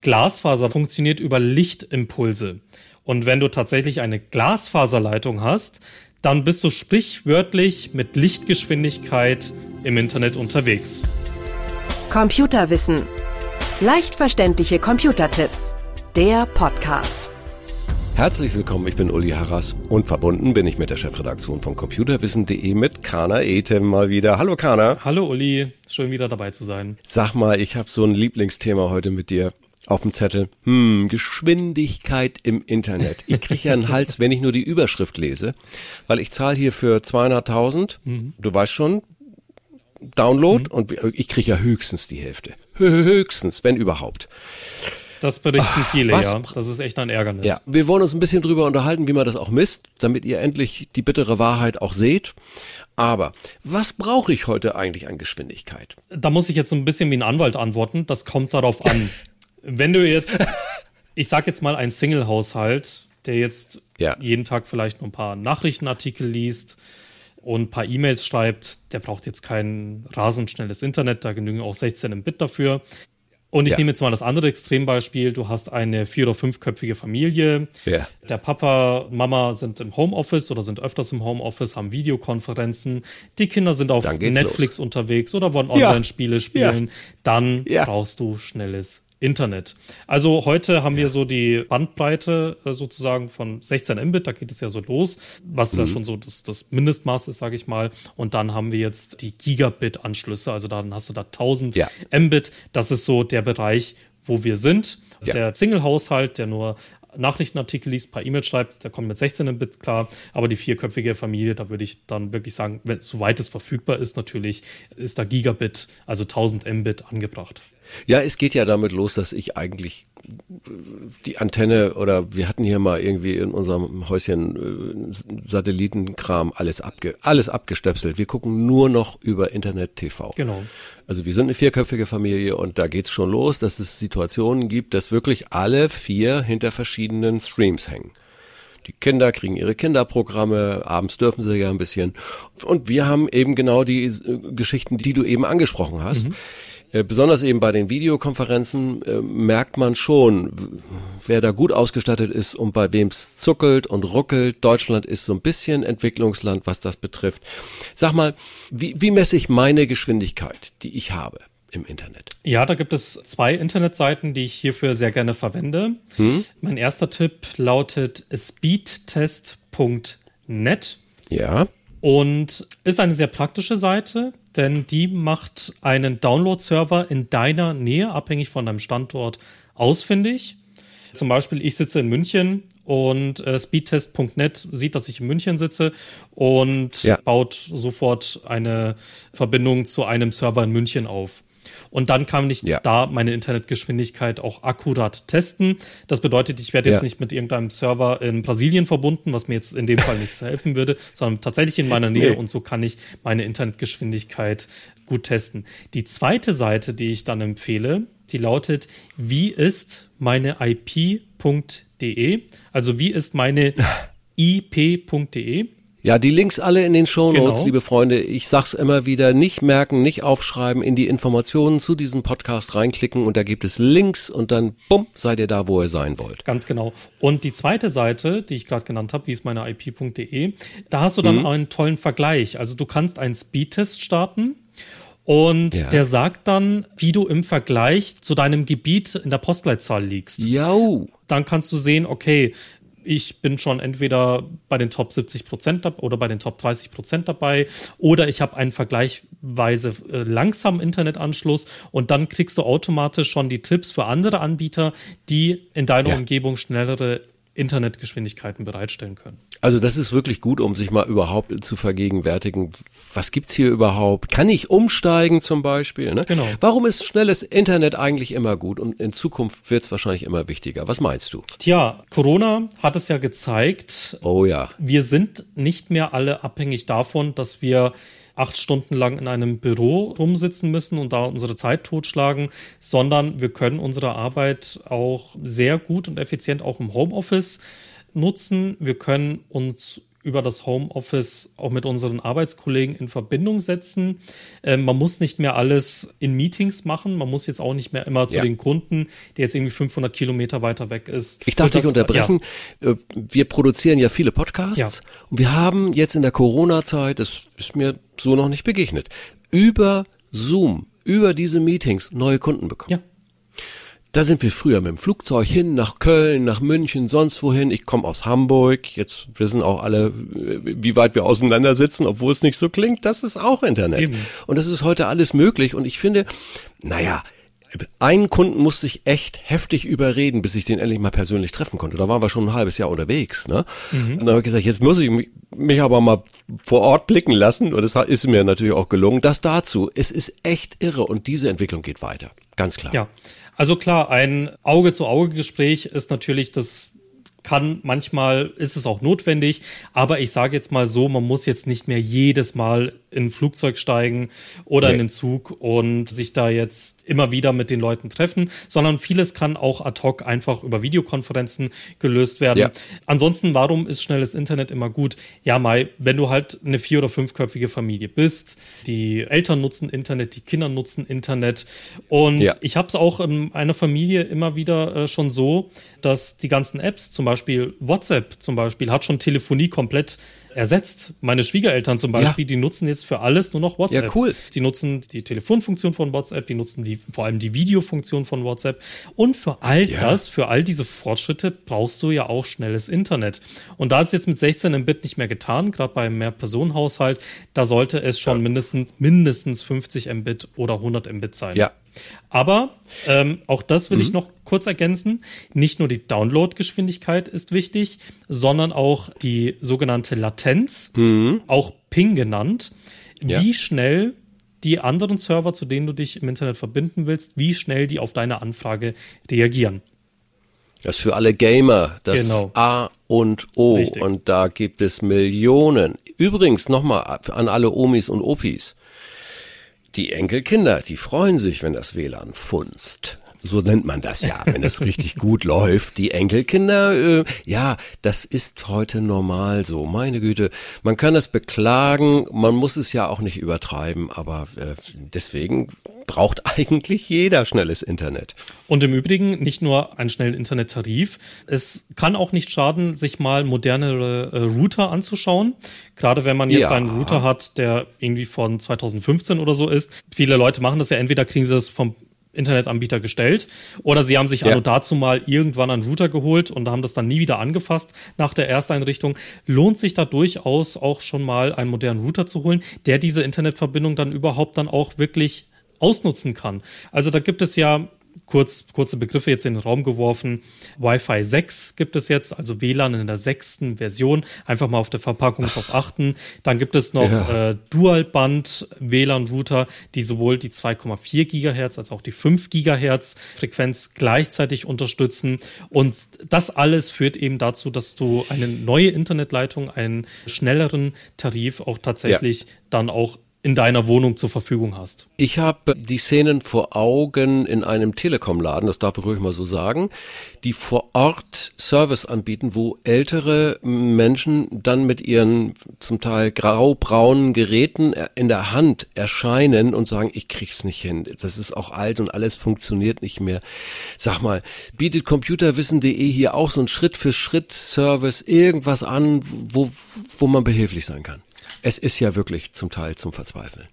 Glasfaser funktioniert über Lichtimpulse. Und wenn du tatsächlich eine Glasfaserleitung hast, dann bist du sprichwörtlich mit Lichtgeschwindigkeit im Internet unterwegs. Computerwissen. Leicht verständliche Computertipps. Der Podcast. Herzlich willkommen, ich bin Uli Harras und verbunden bin ich mit der Chefredaktion von computerwissen.de mit Kana Etem mal wieder. Hallo Kana. Hallo Uli, schön wieder dabei zu sein. Sag mal, ich habe so ein Lieblingsthema heute mit dir auf dem Zettel. Hm, Geschwindigkeit im Internet. Ich kriege ja einen Hals, wenn ich nur die Überschrift lese, weil ich zahle hier für 200.000, mhm. du weißt schon, Download mhm. und ich kriege ja höchstens die Hälfte. Höchstens, wenn überhaupt. Das berichten Ach, viele, was? ja. Das ist echt ein Ärgernis. Ja, wir wollen uns ein bisschen drüber unterhalten, wie man das auch misst, damit ihr endlich die bittere Wahrheit auch seht. Aber was brauche ich heute eigentlich an Geschwindigkeit? Da muss ich jetzt so ein bisschen wie ein Anwalt antworten. Das kommt darauf an. Wenn du jetzt, ich sag jetzt mal, ein Single-Haushalt, der jetzt ja. jeden Tag vielleicht nur ein paar Nachrichtenartikel liest und ein paar E-Mails schreibt, der braucht jetzt kein rasend schnelles Internet, da genügen auch 16 im Bit dafür. Und ich ja. nehme jetzt mal das andere Extrembeispiel. Du hast eine vier- oder fünfköpfige Familie. Ja. Der Papa, Mama sind im Homeoffice oder sind öfters im Homeoffice, haben Videokonferenzen. Die Kinder sind auf Netflix los. unterwegs oder wollen Online-Spiele ja. spielen. Dann brauchst du schnelles Internet. Also heute haben ja. wir so die Bandbreite äh, sozusagen von 16 Mbit, da geht es ja so los, was mhm. ja schon so das, das Mindestmaß ist, sage ich mal. Und dann haben wir jetzt die Gigabit-Anschlüsse, also dann hast du da 1000 ja. Mbit. Das ist so der Bereich, wo wir sind. Ja. Der Single-Haushalt, der nur Nachrichtenartikel liest, paar E-Mails schreibt, der kommt mit 16 Bit klar. Aber die vierköpfige Familie, da würde ich dann wirklich sagen, wenn, soweit es verfügbar ist, natürlich, ist da Gigabit, also 1000 Mbit angebracht. Ja, es geht ja damit los, dass ich eigentlich die Antenne oder wir hatten hier mal irgendwie in unserem Häuschen äh, Satellitenkram alles abge alles abgestöpselt. Wir gucken nur noch über Internet TV. Genau. Also wir sind eine vierköpfige Familie und da geht's schon los, dass es Situationen gibt, dass wirklich alle vier hinter verschiedenen Streams hängen. Die Kinder kriegen ihre Kinderprogramme, abends dürfen sie ja ein bisschen. Und wir haben eben genau die äh, Geschichten, die du eben angesprochen hast. Mhm äh, besonders eben bei den Videokonferenzen äh, merkt man schon, wer da gut ausgestattet ist und bei wem es zuckelt und ruckelt. Deutschland ist so ein bisschen Entwicklungsland, was das betrifft. Sag mal, wie, wie messe ich meine Geschwindigkeit, die ich habe? im Internet? Ja, da gibt es zwei Internetseiten, die ich hierfür sehr gerne verwende. Hm? Mein erster Tipp lautet speedtest.net. Ja. Und ist eine sehr praktische Seite, denn die macht einen Download-Server in deiner Nähe, abhängig von deinem Standort, ausfindig. Zum Beispiel, ich sitze in München und äh, speedtest.net sieht, dass ich in München sitze und ja. baut sofort eine Verbindung zu einem Server in München auf. Und dann kann ich ja. da meine Internetgeschwindigkeit auch akkurat testen. Das bedeutet, ich werde jetzt ja. nicht mit irgendeinem Server in Brasilien verbunden, was mir jetzt in dem Fall nichts helfen würde, sondern tatsächlich in meiner Nähe nee. und so kann ich meine Internetgeschwindigkeit gut testen. Die zweite Seite, die ich dann empfehle, die lautet, wie ist meine IP.de? Also wie ist meine IP.de? Ja, die Links alle in den Shownotes, genau. liebe Freunde. Ich sag's immer wieder, nicht merken, nicht aufschreiben, in die Informationen zu diesem Podcast reinklicken und da gibt es Links und dann bumm, seid ihr da, wo ihr sein wollt. Ganz genau. Und die zweite Seite, die ich gerade genannt habe, wie ist meine IP.de, da hast du dann mhm. einen tollen Vergleich. Also du kannst einen Speedtest starten und ja. der sagt dann, wie du im Vergleich zu deinem Gebiet in der Postleitzahl liegst. Jau. Dann kannst du sehen, okay, ich bin schon entweder bei den Top 70 Prozent oder bei den Top 30 Prozent dabei oder ich habe einen vergleichsweise äh, langsamen Internetanschluss und dann kriegst du automatisch schon die Tipps für andere Anbieter, die in deiner ja. Umgebung schnellere Internetgeschwindigkeiten bereitstellen können. Also das ist wirklich gut, um sich mal überhaupt zu vergegenwärtigen. Was gibt's hier überhaupt? Kann ich umsteigen zum Beispiel? Ne? Genau. Warum ist schnelles Internet eigentlich immer gut und in Zukunft wird's wahrscheinlich immer wichtiger? Was meinst du? Tja, Corona hat es ja gezeigt. Oh ja. Wir sind nicht mehr alle abhängig davon, dass wir acht Stunden lang in einem Büro rumsitzen müssen und da unsere Zeit totschlagen, sondern wir können unsere Arbeit auch sehr gut und effizient auch im Homeoffice nutzen. Wir können uns über das Homeoffice auch mit unseren Arbeitskollegen in Verbindung setzen. Ähm, man muss nicht mehr alles in Meetings machen. Man muss jetzt auch nicht mehr immer zu ja. den Kunden, der jetzt irgendwie 500 Kilometer weiter weg ist. Ich darf dich unterbrechen. Ja. Äh, wir produzieren ja viele Podcasts ja. und wir haben jetzt in der Corona-Zeit, das ist mir so noch nicht begegnet, über Zoom, über diese Meetings neue Kunden bekommen. Ja. Da sind wir früher mit dem Flugzeug hin nach Köln, nach München, sonst wohin. Ich komme aus Hamburg. Jetzt wissen auch alle, wie weit wir auseinander sitzen, obwohl es nicht so klingt. Das ist auch Internet. Eben. Und das ist heute alles möglich. Und ich finde, naja, einen Kunden musste ich echt heftig überreden, bis ich den endlich mal persönlich treffen konnte. Da waren wir schon ein halbes Jahr unterwegs. Ne? Mhm. Und dann habe ich gesagt, jetzt muss ich mich aber mal vor Ort blicken lassen. Und es ist mir natürlich auch gelungen. Das dazu. Es ist echt irre und diese Entwicklung geht weiter. Ganz klar. Ja. Also klar, ein Auge-zu-Auge-Gespräch ist natürlich das kann manchmal ist es auch notwendig, aber ich sage jetzt mal so, man muss jetzt nicht mehr jedes Mal in ein Flugzeug steigen oder nee. in den Zug und sich da jetzt immer wieder mit den Leuten treffen, sondern vieles kann auch ad hoc einfach über Videokonferenzen gelöst werden. Ja. Ansonsten, warum ist schnelles Internet immer gut? Ja, Mai, wenn du halt eine vier- oder fünfköpfige Familie bist, die Eltern nutzen Internet, die Kinder nutzen Internet und ja. ich habe es auch in einer Familie immer wieder äh, schon so, dass die ganzen Apps, zum Beispiel WhatsApp zum Beispiel, hat schon Telefonie komplett ersetzt. Meine Schwiegereltern zum Beispiel, ja. die nutzen jetzt für alles nur noch WhatsApp. Ja, cool. Die nutzen die Telefonfunktion von WhatsApp, die nutzen die, vor allem die Videofunktion von WhatsApp. Und für all ja. das, für all diese Fortschritte brauchst du ja auch schnelles Internet. Und da ist jetzt mit 16 Mbit nicht mehr getan, gerade bei einem Mehrpersonenhaushalt, da sollte es schon ja. mindestens, mindestens 50 Mbit oder 100 Mbit sein. Ja, aber ähm, auch das will mhm. ich noch kurz ergänzen. Nicht nur die Downloadgeschwindigkeit ist wichtig, sondern auch die sogenannte Latenz, mhm. auch Ping genannt. Ja. Wie schnell die anderen Server, zu denen du dich im Internet verbinden willst, wie schnell die auf deine Anfrage reagieren. Das ist für alle Gamer das genau. A und O. Richtig. Und da gibt es Millionen. Übrigens nochmal an alle Omis und Opis. Die Enkelkinder, die freuen sich, wenn das WLAN funzt so nennt man das ja, wenn es richtig gut läuft. Die Enkelkinder, äh, ja, das ist heute normal so. Meine Güte, man kann es beklagen, man muss es ja auch nicht übertreiben, aber äh, deswegen braucht eigentlich jeder schnelles Internet. Und im Übrigen nicht nur einen schnellen Internettarif. Es kann auch nicht schaden, sich mal modernere äh, Router anzuschauen. Gerade wenn man jetzt ja. einen Router hat, der irgendwie von 2015 oder so ist. Viele Leute machen das ja, entweder kriegen sie das vom Internetanbieter gestellt. Oder sie haben sich ja. also dazu mal irgendwann einen Router geholt und haben das dann nie wieder angefasst nach der Ersteinrichtung. Lohnt sich da durchaus auch schon mal einen modernen Router zu holen, der diese Internetverbindung dann überhaupt dann auch wirklich ausnutzen kann. Also da gibt es ja kurz, kurze Begriffe jetzt in den Raum geworfen. Wi-Fi 6 gibt es jetzt, also WLAN in der sechsten Version. Einfach mal auf der Verpackung drauf achten. Dann gibt es noch ja. äh, Dualband WLAN-Router, die sowohl die 2,4 Gigahertz als auch die 5 Gigahertz Frequenz gleichzeitig unterstützen. Und das alles führt eben dazu, dass du eine neue Internetleitung, einen schnelleren Tarif auch tatsächlich ja. dann auch in deiner Wohnung zur Verfügung hast. Ich habe die Szenen vor Augen in einem Telekom-Laden, das darf ich ruhig mal so sagen, die vor Ort Service anbieten, wo ältere Menschen dann mit ihren zum Teil grau-braunen Geräten in der Hand erscheinen und sagen, ich krieg's nicht hin. Das ist auch alt und alles funktioniert nicht mehr. Sag mal, bietet computerwissen.de hier auch so ein Schritt-für-Schritt-Service irgendwas an, wo, wo man behilflich sein kann? Es ist ja wirklich zum Teil zum Verzweifeln.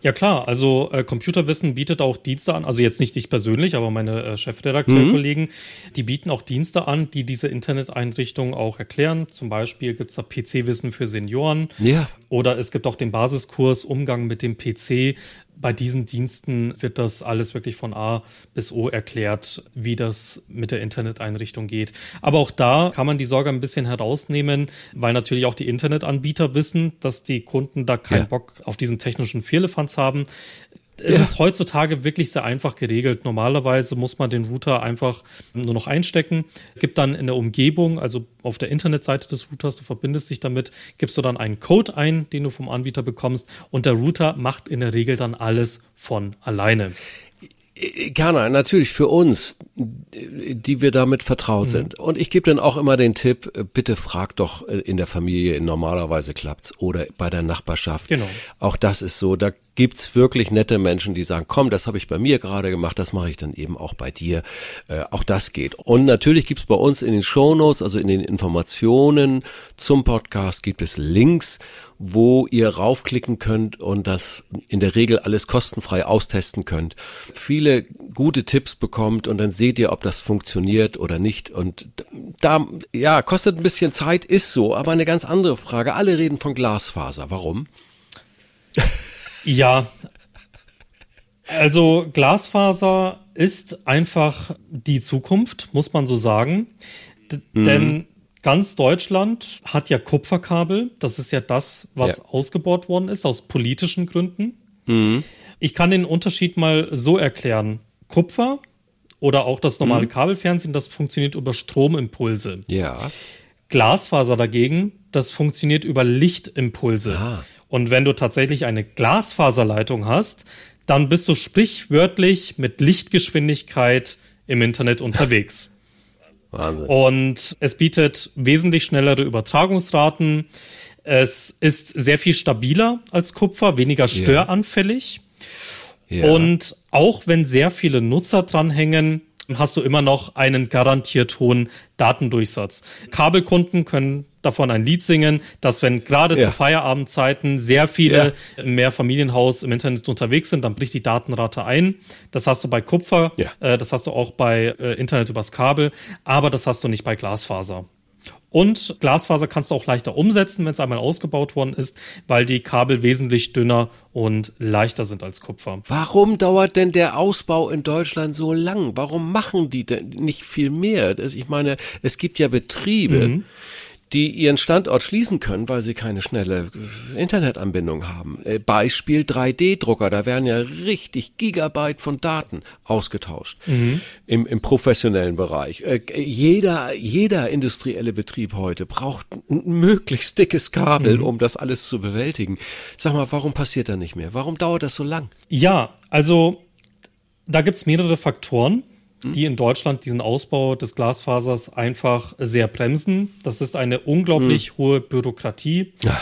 Ja klar, also äh, Computerwissen bietet auch Dienste an, also jetzt nicht ich persönlich, aber meine äh, Chefredakteurkollegen, mhm. die bieten auch Dienste an, die diese Interneteinrichtungen auch erklären. Zum Beispiel gibt's da PC-Wissen für Senioren. Ja. Oder es gibt auch den Basiskurs Umgang mit dem PC bei diesen Diensten wird das alles wirklich von A bis O erklärt, wie das mit der Interneteinrichtung geht. Aber auch da kann man die Sorge ein bisschen herausnehmen, weil natürlich auch die Internetanbieter wissen, dass die Kunden da keinen ja. Bock auf diesen technischen Firlefanz haben es ja. ist heutzutage wirklich sehr einfach geregelt. Normalerweise muss man den Router einfach nur noch einstecken, gibt dann in der Umgebung, also auf der Internetseite des Routers, du verbindest dich damit, gibst du dann einen Code ein, den du vom Anbieter bekommst und der Router macht in der Regel dann alles von alleine. Gerne, natürlich für uns, die wir damit vertraut mhm. sind. Und ich gebe dann auch immer den Tipp, bitte frag doch in der Familie, normalerweise klappt's, oder bei der Nachbarschaft. Genau. Auch das ist so, da gibt's wirklich nette Menschen, die sagen, komm, das habe ich bei mir gerade gemacht, das mache ich dann eben auch bei dir. Äh, auch das geht. Und natürlich gibt's bei uns in den Shownotes, also in den Informationen zum Podcast, gibt es Links wo ihr raufklicken könnt und das in der Regel alles kostenfrei austesten könnt. Viele gute Tipps bekommt und dann seht ihr, ob das funktioniert oder nicht. Und da, ja, kostet ein bisschen Zeit, ist so, aber eine ganz andere Frage. Alle reden von Glasfaser. Warum? Ja, also Glasfaser ist einfach die Zukunft, muss man so sagen. D mhm. Denn ganz Deutschland hat ja Kupferkabel. Das ist ja das, was ja. ausgebaut worden ist, aus politischen Gründen. Mhm. Ich kann den Unterschied mal so erklären. Kupfer oder auch das normale mhm. Kabelfernsehen, das funktioniert über Stromimpulse. Ja. Glasfaser dagegen, das funktioniert über Lichtimpulse. Ah. Und wenn du tatsächlich eine Glasfaserleitung hast, dann bist du sprichwörtlich mit Lichtgeschwindigkeit im Internet unterwegs. Wahnsinn. Und es bietet wesentlich schnellere Übertragungsraten. Es ist sehr viel stabiler als Kupfer, weniger störanfällig. Ja. Ja. Und auch wenn sehr viele Nutzer dranhängen, hast du immer noch einen garantiert hohen Datendurchsatz. Kabelkunden können davon ein Lied singen, dass wenn gerade ja. zu Feierabendzeiten sehr viele ja. mehr Familienhaus im Internet unterwegs sind, dann bricht die Datenrate ein. Das hast du bei Kupfer, ja. äh, das hast du auch bei äh, Internet übers Kabel, aber das hast du nicht bei Glasfaser. Und Glasfaser kannst du auch leichter umsetzen, wenn es einmal ausgebaut worden ist, weil die Kabel wesentlich dünner und leichter sind als Kupfer. Warum dauert denn der Ausbau in Deutschland so lang? Warum machen die denn nicht viel mehr? Ich meine, es gibt ja Betriebe, mhm die ihren Standort schließen können, weil sie keine schnelle Internetanbindung haben. Äh, Beispiel 3D-Drucker, da werden ja richtig Gigabyte von Daten ausgetauscht mhm. im, im professionellen Bereich. Äh, jeder, jeder industrielle Betrieb heute braucht ein möglichst dickes Kabel, mhm. um das alles zu bewältigen. Sag mal, warum passiert da nicht mehr? Warum dauert das so lang? Ja, also da gibt's mehrere Faktoren. Hm? die in Deutschland diesen Ausbau des Glasfasers einfach sehr bremsen. Das ist eine unglaublich mhm. hohe Bürokratie. Ja.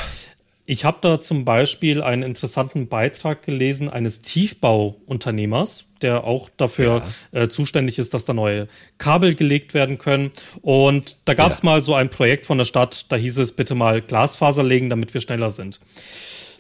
Ich habe da zum Beispiel einen interessanten Beitrag gelesen eines Tiefbauunternehmers, der auch dafür ja. äh, zuständig ist, dass da neue Kabel gelegt werden können. Und da gab es ja. mal so ein Projekt von der Stadt, da hieß es bitte mal Glasfaser legen, damit wir schneller sind.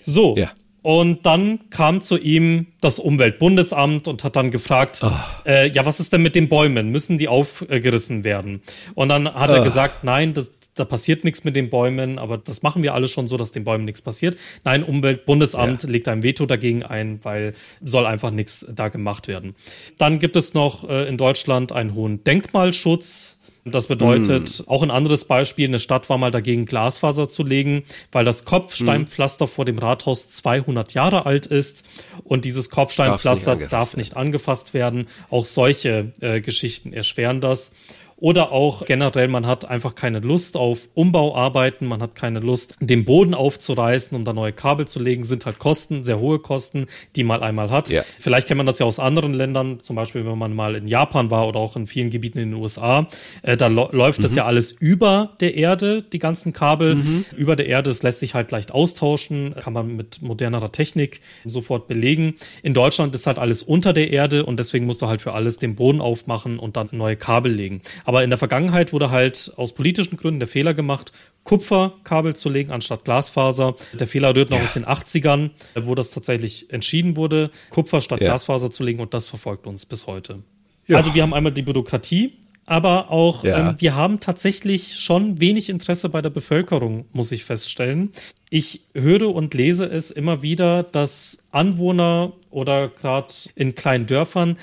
So, ja. Und dann kam zu ihm das Umweltbundesamt und hat dann gefragt, oh. äh, ja, was ist denn mit den Bäumen? Müssen die aufgerissen werden? Und dann hat oh. er gesagt, nein, das, da passiert nichts mit den Bäumen, aber das machen wir alle schon so, dass den Bäumen nichts passiert. Nein, Umweltbundesamt ja. legt ein Veto dagegen ein, weil soll einfach nichts da gemacht werden. Dann gibt es noch äh, in Deutschland einen hohen Denkmalschutz das bedeutet, mm. auch ein anderes Beispiel, eine Stadt war mal dagegen, Glasfaser zu legen, weil das Kopfsteinpflaster mm. vor dem Rathaus 200 Jahre alt ist und dieses Kopfsteinpflaster darf, darf nicht angefasst werden. Auch solche äh, Geschichten erschweren das. Oder auch generell, man hat einfach keine Lust auf Umbauarbeiten, man hat keine Lust, den Boden aufzureißen, um da neue Kabel zu legen, sind halt Kosten, sehr hohe Kosten, die man einmal hat. Ja. Vielleicht kennt man das ja aus anderen Ländern, zum Beispiel, wenn man mal in Japan war oder auch in vielen Gebieten in den USA. Äh, da läuft mhm. das ja alles über der Erde, die ganzen Kabel mhm. über der Erde. Das lässt sich halt leicht austauschen, kann man mit modernerer Technik sofort belegen. In Deutschland ist halt alles unter der Erde und deswegen musst du halt für alles den Boden aufmachen und dann neue Kabel legen. Aber in der Vergangenheit wurde halt aus politischen Gründen der Fehler gemacht, Kupferkabel zu legen anstatt Glasfaser. Der Fehler rührt noch ja. aus den 80ern, wo das tatsächlich entschieden wurde, Kupfer statt ja. Glasfaser zu legen und das verfolgt uns bis heute. Ja. Also wir haben einmal die Bürokratie, aber auch ja. ähm, wir haben tatsächlich schon wenig Interesse bei der Bevölkerung, muss ich feststellen. Ich höre und lese es immer wieder, dass Anwohner oder gerade in kleinen Dörfern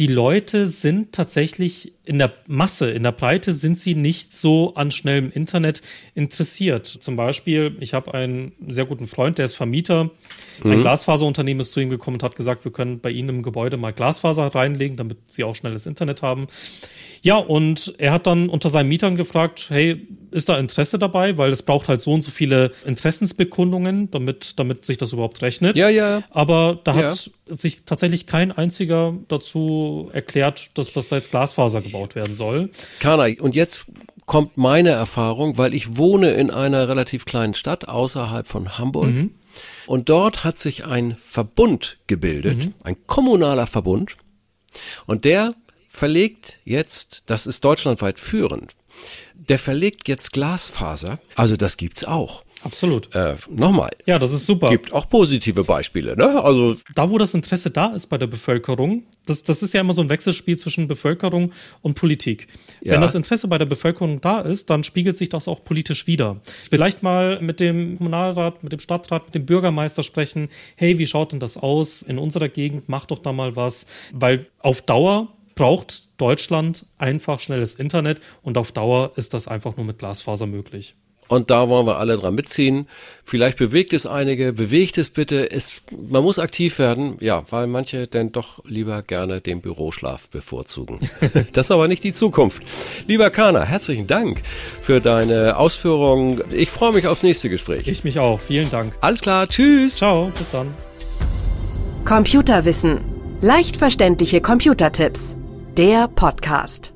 die Leute sind tatsächlich in der Masse, in der Breite sind sie nicht so an schnellem Internet interessiert. Zum Beispiel, ich habe einen sehr guten Freund, der ist Vermieter. Mhm. Ein Glasfaserunternehmen ist zu ihm gekommen und hat gesagt, wir können bei Ihnen im Gebäude mal Glasfaser reinlegen, damit Sie auch schnelles Internet haben. Ja, und er hat dann unter seinen Mietern gefragt, hey, ist da Interesse dabei, weil es braucht halt so und so viele Interessensbekundungen, damit, damit sich das überhaupt rechnet. Ja, ja. Aber da ja. hat sich tatsächlich kein einziger dazu erklärt, dass, dass da jetzt Glasfaser gebaut werden soll. Kana, und jetzt kommt meine Erfahrung, weil ich wohne in einer relativ kleinen Stadt außerhalb von Hamburg. Mhm. Und dort hat sich ein Verbund gebildet, mhm. ein kommunaler Verbund. Und der verlegt jetzt, das ist deutschlandweit führend, der verlegt jetzt Glasfaser. Also das gibt's auch. Absolut. Äh, Nochmal. Ja, das ist super. Gibt auch positive Beispiele, ne? Also da, wo das Interesse da ist bei der Bevölkerung, das, das ist ja immer so ein Wechselspiel zwischen Bevölkerung und Politik. Ja. Wenn das Interesse bei der Bevölkerung da ist, dann spiegelt sich das auch politisch wieder. Vielleicht mal mit dem Kommunalrat, mit dem Stadtrat, mit dem Bürgermeister sprechen. Hey, wie schaut denn das aus in unserer Gegend? Macht doch da mal was, weil auf Dauer braucht Deutschland einfach schnelles Internet und auf Dauer ist das einfach nur mit Glasfaser möglich. Und da wollen wir alle dran mitziehen. Vielleicht bewegt es einige, bewegt es bitte. Es, man muss aktiv werden, ja, weil manche denn doch lieber gerne den Büroschlaf bevorzugen. das ist aber nicht die Zukunft. Lieber Kana, herzlichen Dank für deine Ausführungen. Ich freue mich aufs nächste Gespräch. Ich mich auch. Vielen Dank. Alles klar. Tschüss. Ciao. Bis dann. Computerwissen. Leicht verständliche Computertipps der Podcast.